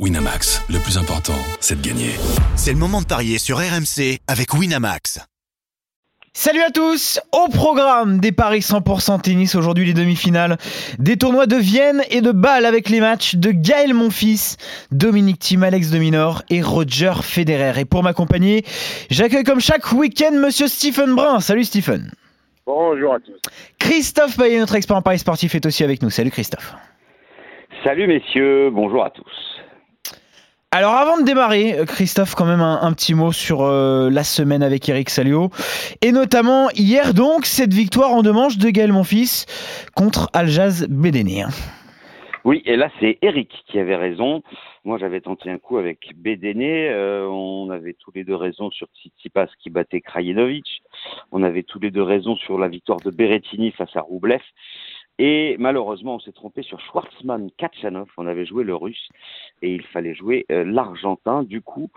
Winamax, le plus important, c'est de gagner. C'est le moment de parier sur RMC avec Winamax. Salut à tous Au programme des paris 100% tennis, aujourd'hui les demi-finales des tournois de Vienne et de Bâle avec les matchs de Gaël Monfils, Dominique Thiem, Alex de Minor et Roger Federer. Et pour m'accompagner, j'accueille comme chaque week-end Monsieur Stephen Brun. Salut Stephen Bonjour à tous. Christophe Payet, notre expert en paris sportif, est aussi avec nous. Salut Christophe. Salut messieurs, bonjour à tous. Alors avant de démarrer, euh, Christophe, quand même un, petit mot sur euh, la semaine avec Eric Salio. Et notamment hier donc, cette victoire en deux manches de Gaël Monfils contre Aljaz Bédéné. Oui, et là c'est Eric qui avait raison. Moi j'avais tenté un coup avec Bédéné. Euh, on avait tous les deux raison sur Tsitsipas qui battait Krajinovic. On avait tous les deux raison sur la victoire de Berrettini face à Roublev. Et malheureusement, on s'est trompé sur Schwartzmann Kachanov. On avait joué le russe et il fallait jouer euh, l'argentin. Du coup,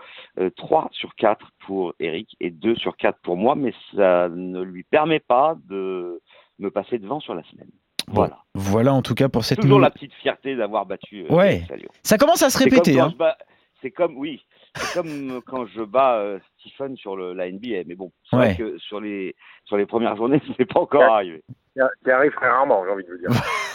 3 euh, sur 4 pour Eric et 2 sur 4 pour moi, mais ça ne lui permet pas de me passer devant sur la semaine. Voilà. voilà en tout cas pour cette Toujours la petite fierté d'avoir battu. Euh, ouais. Ça commence à se répéter. Hein. C'est comme, oui, c'est comme quand je bats Stephen sur le, la NBA. Mais bon, c'est vrai que sur les, sur les premières journées, ce n'est pas encore arrivé qui arrive très rarement, j'ai envie de vous dire.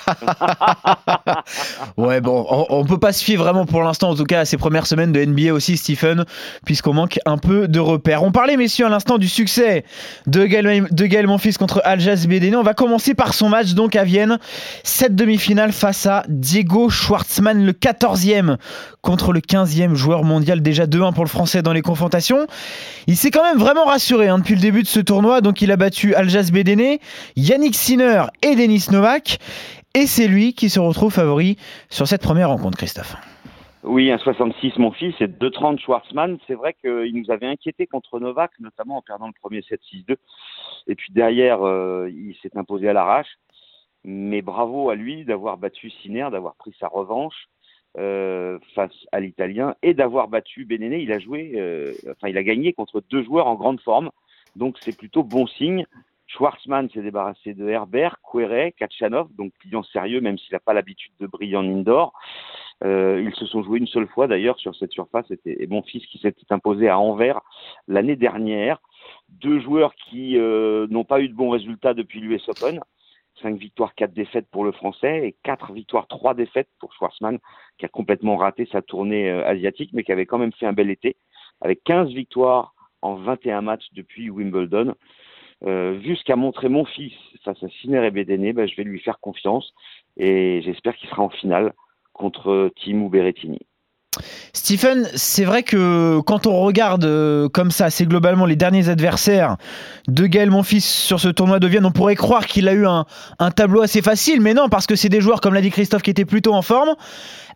ouais, bon, on, peut pas se fier vraiment pour l'instant, en tout cas, à ces premières semaines de NBA aussi, Stephen, puisqu'on manque un peu de repères. On parlait, messieurs, à l'instant du succès de Gaël, Monfils contre Aljaz Bédéné. On va commencer par son match, donc, à Vienne. Cette demi-finale face à Diego Schwartzmann, le 14e contre le 15e joueur mondial, déjà 2-1 pour le français dans les confrontations. Il s'est quand même vraiment rassuré hein, depuis le début de ce tournoi, donc il a battu Aljaz Bédéné, Yannick et Denis Novak. Et c'est lui qui se retrouve favori sur cette première rencontre, Christophe. Oui, un 66 mon fils et 2,30 Schwartzmann. C'est vrai qu'il nous avait inquiété contre Novak, notamment en perdant le premier 7-6-2. Et puis derrière, euh, il s'est imposé à l'arrache. Mais bravo à lui d'avoir battu Sinner, d'avoir pris sa revanche euh, face à l'Italien et d'avoir battu Bénéné. Il a joué, euh, enfin il a gagné contre deux joueurs en grande forme. Donc c'est plutôt bon signe. Schwarzman s'est débarrassé de Herbert, Quere, Kachanov, donc client sérieux, même s'il n'a pas l'habitude de briller en indoor. Euh, ils se sont joués une seule fois d'ailleurs sur cette surface. C'était mon fils qui s'était imposé à Anvers l'année dernière. Deux joueurs qui euh, n'ont pas eu de bons résultats depuis l'US Open. Cinq victoires, quatre défaites pour le Français et quatre victoires, trois défaites pour Schwarzman, qui a complètement raté sa tournée euh, asiatique, mais qui avait quand même fait un bel été, avec 15 victoires en 21 matchs depuis Wimbledon. Euh, vu ce qu'a montré mon fils face à Sinner et Bédéné, ben, je vais lui faire confiance et j'espère qu'il sera en finale contre Timou Berrettini. Stephen, c'est vrai que quand on regarde euh, comme ça, c'est globalement les derniers adversaires de Gaël Monfils sur ce tournoi de Vienne, on pourrait croire qu'il a eu un, tableau assez facile, mais non, parce que c'est des joueurs, comme l'a dit Christophe, qui étaient plutôt en forme.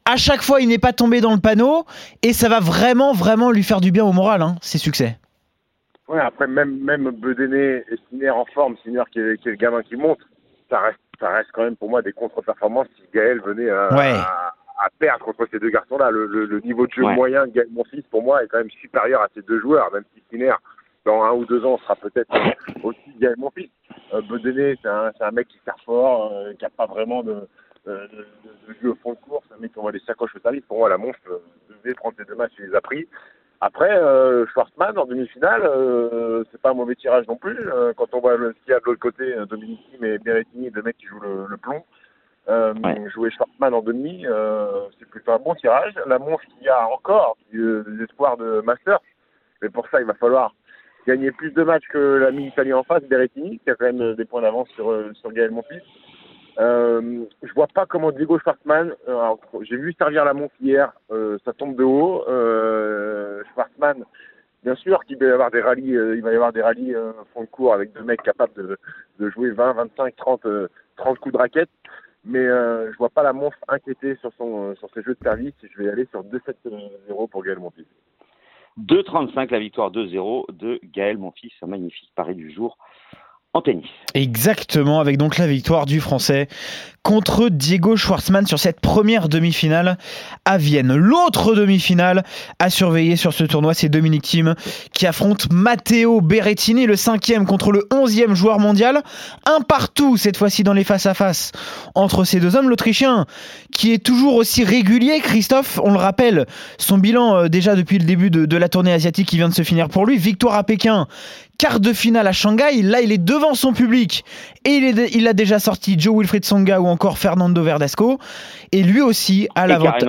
À chaque fois, il n'est pas tombé dans le panneau, et ça va vraiment, vraiment lui faire du bien au moral, hein, ces succès. Ouais, après, même, même Bedéné et Sinner en forme, Sinner qui est, qui est, le gamin qui monte, ça reste, ça reste quand même pour moi des contre-performances si Gaël venait à, à, perdre contre ces deux garçons-là. Le, le, niveau de jeu moyen de Gaël, mon fils, pour moi, est quand même supérieur à ces deux joueurs, même si Sinner, dans un ou deux ans, sera peut-être aussi Gaël, mon fils. Euh, c'est un, un, mec qui sert fort, euh, qui n'a pas vraiment de, de, de, de, jeu au fond de course, un mec qui envoie des sacoches au service. Pour moi, la monstre euh, devait prendre ces deux matchs, il les a pris. Après, euh, Schwarzman en demi-finale, euh, c'est pas un mauvais tirage non plus. Euh, quand on voit ce qu'il y a de l'autre côté, euh, Dominici mais Berrettini, deux mecs qui jouent le, le plomb. Euh, Jouer Schwarzman en demi, c'est plutôt un bon tirage. La montre qu'il y a encore des espoirs de Master, mais pour ça, il va falloir gagner plus de matchs que l'ami italien en face, Berrettini, qui a quand même des points d'avance sur, sur Gaël Monfils. Euh, je vois pas comment Diego Schwartzmann, euh, j'ai vu servir la montre hier, euh, ça tombe de haut. Euh, Schwartzmann, bien sûr qu'il va y avoir des rallyes, euh, il va y avoir des rallyes euh, fond de cours avec deux mecs capables de, jouer 20, 25, 30, 30 coups de raquette. Mais euh, je vois pas la monstre inquiéter sur son sur ses jeux de service. Je vais aller sur 2-7-0 pour Gaël Monfils. 2-35 la victoire 2-0 de Gaël Monfils, un magnifique pari du jour Exactement, avec donc la victoire du Français contre Diego Schwartzmann sur cette première demi-finale à Vienne. L'autre demi-finale à surveiller sur ce tournoi, c'est Dominique Thiem qui affronte Matteo Berrettini, le cinquième contre le onzième joueur mondial. Un partout cette fois-ci dans les face-à-face entre ces deux hommes. L'Autrichien qui est toujours aussi régulier, Christophe, on le rappelle, son bilan euh, déjà depuis le début de la tournée asiatique qui vient de se finir pour lui. Victoire à Pékin, quart de finale à Shanghai. Là, il est devant son public et il, il a déjà sorti Joe Wilfried Songa ou encore Fernando Verdasco. Et lui aussi a l'avantage.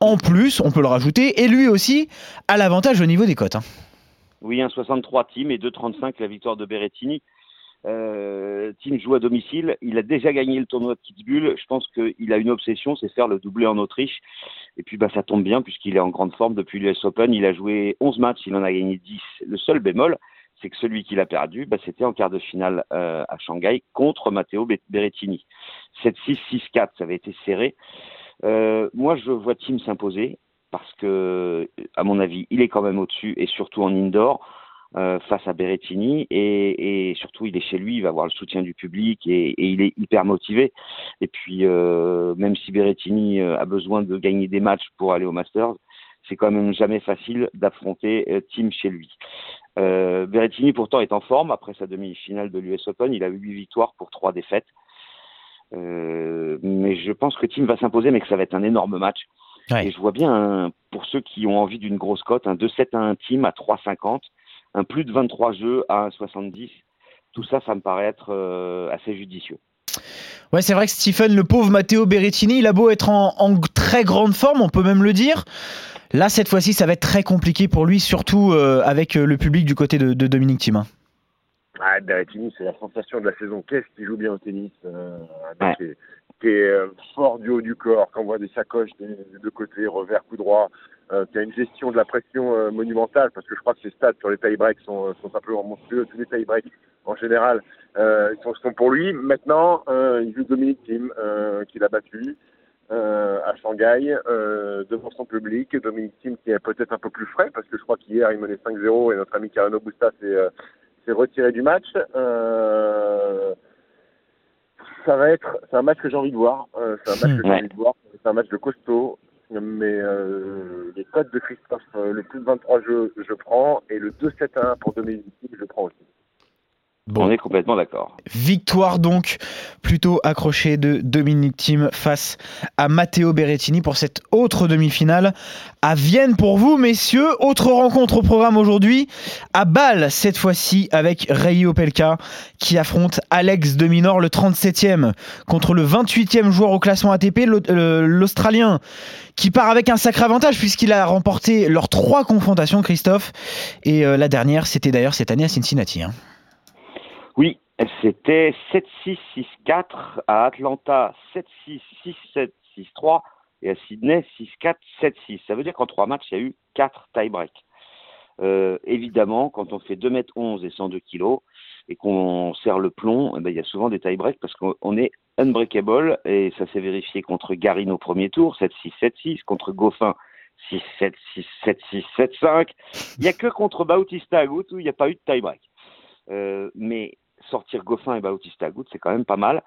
En plus, on peut le rajouter. Et lui aussi a l'avantage au niveau des cotes. Hein. Oui, un 63 team et 2,35 la victoire de Berrettini. Euh, team joue à domicile. Il a déjà gagné le tournoi de Kitzbühel. Je pense qu'il a une obsession, c'est faire le doublé en Autriche. Et puis bah, ça tombe bien puisqu'il est en grande forme depuis l'US Open. Il a joué 11 matchs, il en a gagné 10. Le seul bémol, c'est que celui qui l'a perdu, bah, c'était en quart de finale euh, à Shanghai contre Matteo Berrettini. 7-6, 6-4, ça avait été serré. Euh, moi, je vois Tim s'imposer parce que, à mon avis, il est quand même au-dessus et surtout en indoor euh, face à Berrettini et, surtout il est chez lui, il va avoir le soutien du public et, et il est hyper motivé. Et puis, même si Berrettini a besoin de gagner des matchs pour aller au Masters, c'est quand même jamais facile d'affronter Tim chez lui. Euh, Berrettini pourtant est en forme après sa demi-finale de l'US Open. Il a eu 8 victoires pour 3 défaites. Euh, mais je pense que Tim va s'imposer, mais que ça va être un énorme match. Et je vois bien, pour ceux qui ont envie d'une grosse cote, un 2-7 à un team à 3,50, un plus de 23 jeux à 1,70. Tout ça, ça me paraît être euh, assez judicieux. Ouais, c'est vrai que Stephen, le pauvre Matteo Berrettini, il a beau être en, en, très grande forme, on peut même le dire. Là, cette fois-ci, ça va être très compliqué pour lui, surtout euh, avec euh, le public du côté de, Dominique Thiem. Hein. Ah, Berrettini, c'est la sensation de la saison. Qu'est-ce qu'il joue bien au tennis euh, Qui est, fort du haut du corps, qui envoie des sacoches des, deux côtés, revers, coup droit, qui a une gestion de la pression monumentale, parce que je crois que ses stats sur les tie-breaks sont, sont simplement monstrueux. Tous les tie-breaks, en général, ils sont, sont, pour lui. Maintenant, il joue Dominique Thiem, qui l'a battu. Euh, à Shanghai euh, devant son public. Dominique Thiem qui est peut-être un peu plus frais parce que je crois qu'hier il menait 5-0 et notre ami Carano Busta s'est euh, retiré du match. ça va être, c'est un match que j'ai envie de voir. c'est un match que j'ai envie de voir. C'est un match de costaud. Mais les codes de Christophe, le plus de 23 jeux, je prends et le 2-7-1 pour Dominique Thiem, je prends aussi. On est complètement d'accord. Victoire donc plutôt accrochée de Dominique Thiem face à Matteo Berrettini pour cette autre demi-finale à Vienne pour vous messieurs. Autre rencontre au programme aujourd'hui à Bâle cette fois-ci avec Ray Opelka qui affronte Alex de Minor le 37e contre le 28e joueur au classement ATP l'Australien qui part avec un sacré avantage puisqu'il a remporté leurs trois confrontations Christophe et euh, la dernière c'était d'ailleurs cette année à Cincinnati. Hein. Oui, c'était 7-6-6-4 à Atlanta, 7-6, 6-7, 6-3 et à Sydney 6-4, 7-6. Ça veut dire qu'en trois matchs, il y a eu quatre tie-breaks. Euh, évidemment, quand on fait 2 m 11 et 102 kg et qu'on serre le plomb, eh ben, il y a souvent des tie-breaks parce qu'on est unbreakable et ça s'est vérifié contre Garin au premier tour, 7-6, 7-6, contre Goffin 6-7, 6-7, 6, 7-5. Il n'y a que contre Bautista Agut où il n'y a pas eu de tie-break. Euh, mais sortir Goffin et Bautista Agut, c'est quand même pas mal.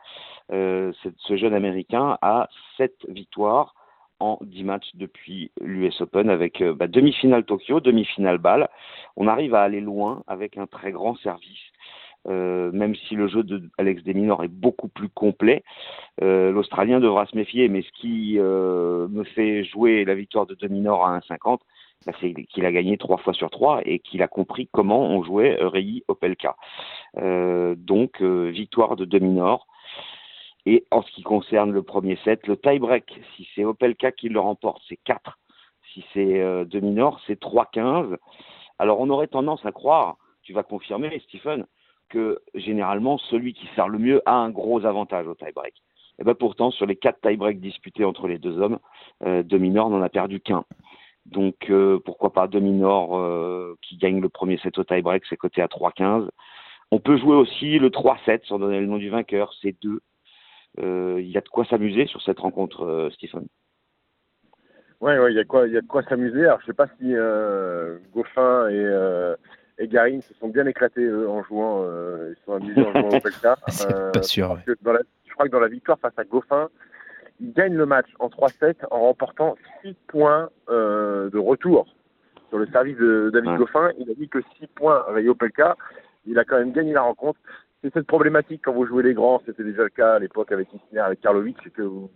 Euh, ce jeune Américain a 7 victoires en 10 matchs depuis l'US Open avec euh, bah, demi-finale Tokyo, demi-finale Bâle. On arrive à aller loin avec un très grand service. Euh, même si le jeu de Alex Deminor est beaucoup plus complet, l'Australien devra se méfier. Mais ce qui me fait jouer la victoire de Deminor à 1,50, bah, c'est qu'il a gagné trois fois sur trois et qu'il a compris comment on jouait Rei Opelka. Euh, donc, euh, victoire de Dominor. Et en ce qui concerne le premier set, le tie-break, si c'est Opelka qui le remporte, c'est 4. Si c'est euh, Dominor, c'est 3-15. Alors, on aurait tendance à croire, tu vas confirmer, Stephen, que généralement, celui qui sert le mieux a un gros avantage au tie-break. Et eh bien pourtant, sur les quatre tie-breaks disputés entre les deux hommes, euh, n'en a perdu qu'un. Donc euh, pourquoi pas Dominor euh, qui gagne le premier set au tie-break, c'est coté à 3-15. On peut jouer aussi le 3-7 sans donner le nom du vainqueur, c'est 2. Euh, il y a de quoi s'amuser sur cette rencontre, Stephen. Oui, ouais, il y a quoi, il y a de quoi s'amuser. Alors je sais pas si Goffin et, et Garin se sont bien éclatés en jouant. ils sont amusés en jouant au Pelka. C'est pas sûr. je crois que dans la victoire face à Goffin, ils gagnent le match en 3-7 en remportant 6 points de retour sur le service de David Goffin. Il a dit que 6 points Rayo Pelka. Il a quand même gagné la rencontre. C'est cette problématique quand vous jouez les grands, c'était déjà le cas à l'époque avec Isner, avec Karlovic, c'est que vous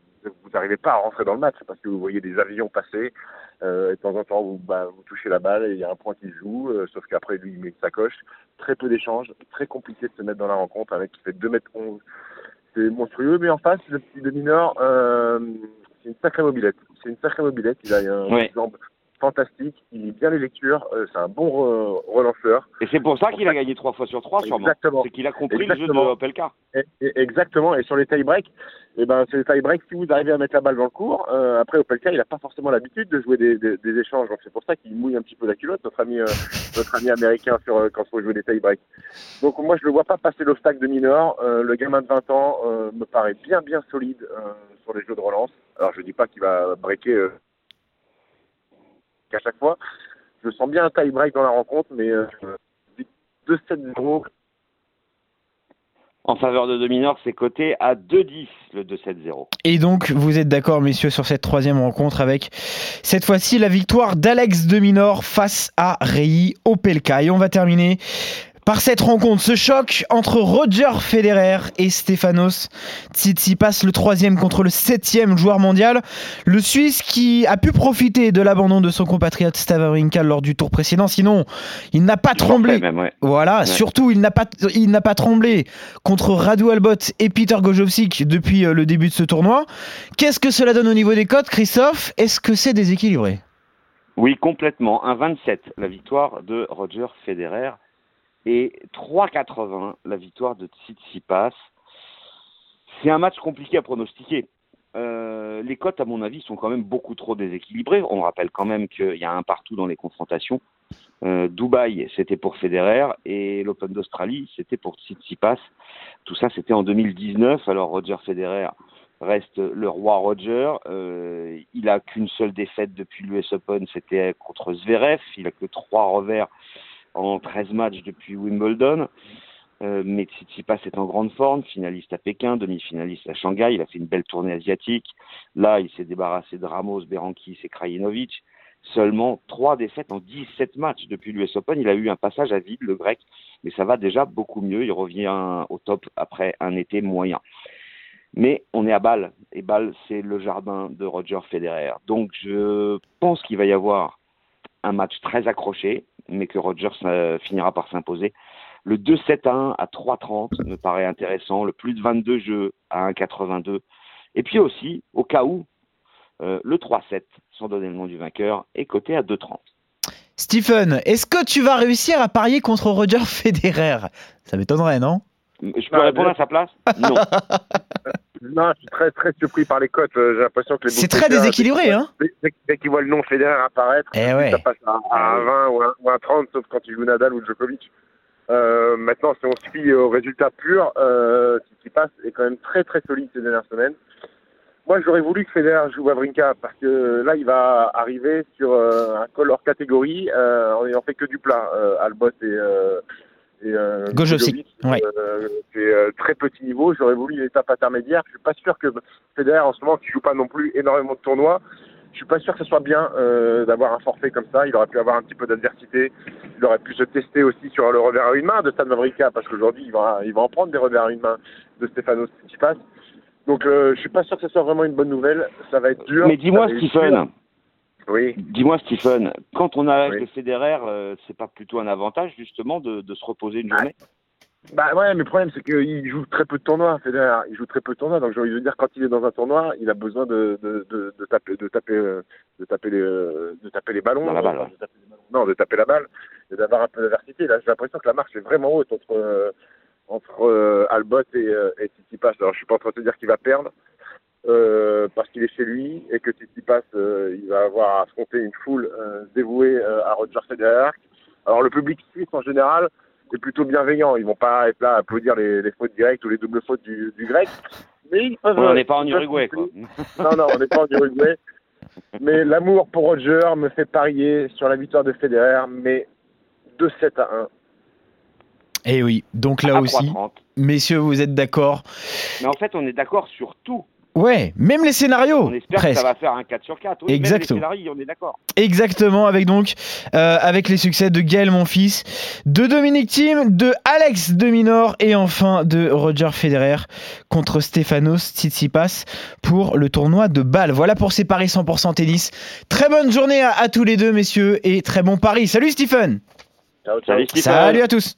n'arrivez pas à rentrer dans le match parce que vous voyez des avions passer. Euh, et de temps en temps, vous, bah, vous touchez la balle et il y a un point qui se joue, euh, sauf qu'après, lui, il met sa coche. Très peu d'échanges, très compliqué de se mettre dans la rencontre. Un mec qui fait 2 mètres 11. C'est monstrueux, mais en face, le petit de mineur, euh, c'est une sacrée mobilette. C'est une sacrée mobilette. Il a un ouais fantastique, il lit bien les lectures, euh, c'est un bon relanceur. Et c'est pour ça qu'il a gagné trois fois sur trois, sûrement. Exactement. C'est qu'il a compris le jeu de Opelka. exactement, et sur les tie-breaks, eh ben, c'est les tie-breaks, si vous arrivez à mettre la balle dans le cours, euh, après Opelka, il n'a pas forcément l'habitude de jouer des, des, échanges, donc c'est pour ça qu'il mouille un petit peu la culotte, notre ami, euh, notre ami américain, sur, quand il faut jouer des tie-breaks. Donc moi, je ne le vois pas passer l'obstacle de mineur. le gamin de 20 ans me paraît bien, bien solide sur les jeux de relance. Alors je ne dis pas qu'il va breaker à chaque fois. Je sens bien un tie-break dans la rencontre, mais 2-7-0. En faveur de Dominor, c'est coté à 2-10 le 2-7-0. Et donc, vous êtes d'accord, messieurs, sur cette troisième rencontre avec cette fois-ci la victoire d'Alex Dominor face à Rei Opelka. Et on va terminer par cette rencontre, ce choc entre Roger Federer et Stefanos Tsitsipas, le troisième contre le septième joueur mondial. Le Suisse qui a pu profiter de l'abandon de son compatriote Stavrinka lors du tour précédent. Sinon, il n'a pas tremblé. Voilà, surtout il n'a pas, il n'a pas tremblé contre Radu Albot et Peter Gojowski depuis euh, le début de ce tournoi. Qu'est-ce que cela donne au niveau des cotes, Christophe? Est-ce que c'est déséquilibré? Oui, complètement. Un 27, la victoire de Roger Federer et 3,80 la victoire de Tsitsipas. C'est un match compliqué à pronostiquer. Euh, les cotes, à mon avis, sont quand même beaucoup trop déséquilibrées. On rappelle quand même qu'il y a un partout dans les confrontations. Euh, Dubaï, c'était pour Federer et l'Open d'Australie, c'était pour Tsitsipas. Tout ça, c'était en 2019. Alors Roger Federer reste le roi Roger. Euh, il a qu'une seule défaite depuis l'US Open, c'était contre Zverev. Il a que trois revers en 13 matchs depuis Wimbledon. Euh, mais Tsitsipas est en grande forme, finaliste à Pékin, demi-finaliste à Shanghai. Il a fait une belle tournée asiatique. Là, il s'est débarrassé de Ramos, Berankis et Krajinovic. Seulement trois défaites en 17 matchs depuis l'US Open. Il a eu un passage à vide, le grec, mais ça va déjà beaucoup mieux. Il revient au top après un été moyen. Mais on est à Bâle, et Bâle, c'est le jardin de Roger Federer. Donc je pense qu'il va y avoir un match très accroché, mais que Rogers euh, finira par s'imposer. Le 2-7-1 à 3-30 me paraît intéressant, le plus de 22 jeux à 1,82. Et puis aussi, au cas où, euh, le 3-7, sans donner le nom du vainqueur, est coté à 2,30. Stephen, est-ce que tu vas réussir à parier contre Roger Federer? Ça m'étonnerait, non? Je peux répondre à sa place? Non. Non, je suis très très surpris par les cotes. Euh, j'ai l'impression que les C'est très déséquilibré, hein Dès, qu'ils voient le nom Federer apparaître, eh ça passe à, 20 ou à, 30, sauf quand il joue Nadal ou Djokovic. Euh, maintenant, si on se fie au résultat pur, euh, ce qui passe est quand même très très solide ces dernières semaines. Moi, j'aurais voulu que Federer joue Wawrinka parce que là, il va arriver sur euh, un col hors catégorie en n'ayant fait que du plat. Albot et et euh, euh, c'est euh, très petit niveau. J'aurais voulu une étape intermédiaire. Je suis pas sûr que Federer en ce moment qui joue pas non plus énormément de tournois. Je suis pas sûr que ce soit bien d'avoir un forfait comme ça. Il aurait pu avoir un petit peu d'adversité. Il aurait pu se tester aussi sur le revers à une main de Stan Wawrinka parce qu'aujourd'hui il va il va en prendre des revers à une main de Stefano Tsitsipas. Donc je suis pas sûr que ce soit vraiment une bonne nouvelle. Ça va être dur. Mais dis-moi Stephen. Oui. Dis-moi, Stephen, quand on a le Federer, euh, c'est pas plutôt un avantage justement de, se reposer une journée? Bah ouais, mais le problème c'est qu'il joue très peu de tournois, Federer. Il joue très peu de tournois, donc j'ai envie de dire quand il est dans un tournoi, il a besoin de, de, taper, de taper, de taper les, de taper les ballons. Dans la balle. Non, de taper la balle et d'avoir un peu d'aversité. Là, j'ai l'impression que la marche est vraiment haute entre entre euh, Albot et, euh, et Tsitsipas. Alors je suis pas en train de te dire qu'il va perdre. Euh, parce qu'il est chez lui et que passe, euh, il va avoir à affronter une foule euh, dévouée euh, à Roger Federer. Alors le public suisse en général est plutôt bienveillant. Ils vont pas être là à applaudir les, les fautes directes ou les doubles fautes du, du grec. Mais ils peuvent, on n'est pas en Uruguay, quoi. Non, non, on n'est pas en Uruguay. Mais l'amour pour Roger me fait parier sur la victoire de Federer, mais 2-7 à 1. Et eh oui, donc là aussi, messieurs, vous êtes d'accord? Mais en fait, on est d'accord sur tout. Ouais, même les scénarios. On espère que ça va faire un 4 sur 4. Exactement. Même les scénarios, on est d'accord. Exactement, avec donc euh, avec les succès de Gaël Monfils, de Dominique Thiem, de Alex de Minor et enfin de Roger Federer contre Stefanos Tsitsipas pour le tournoi de Bâle. Voilà pour ces paris 100% tennis. Très bonne journée à, tous les deux, messieurs, et très bon pari. Salut Stephen. Ciao, Salut, Stephen. Salut à tous.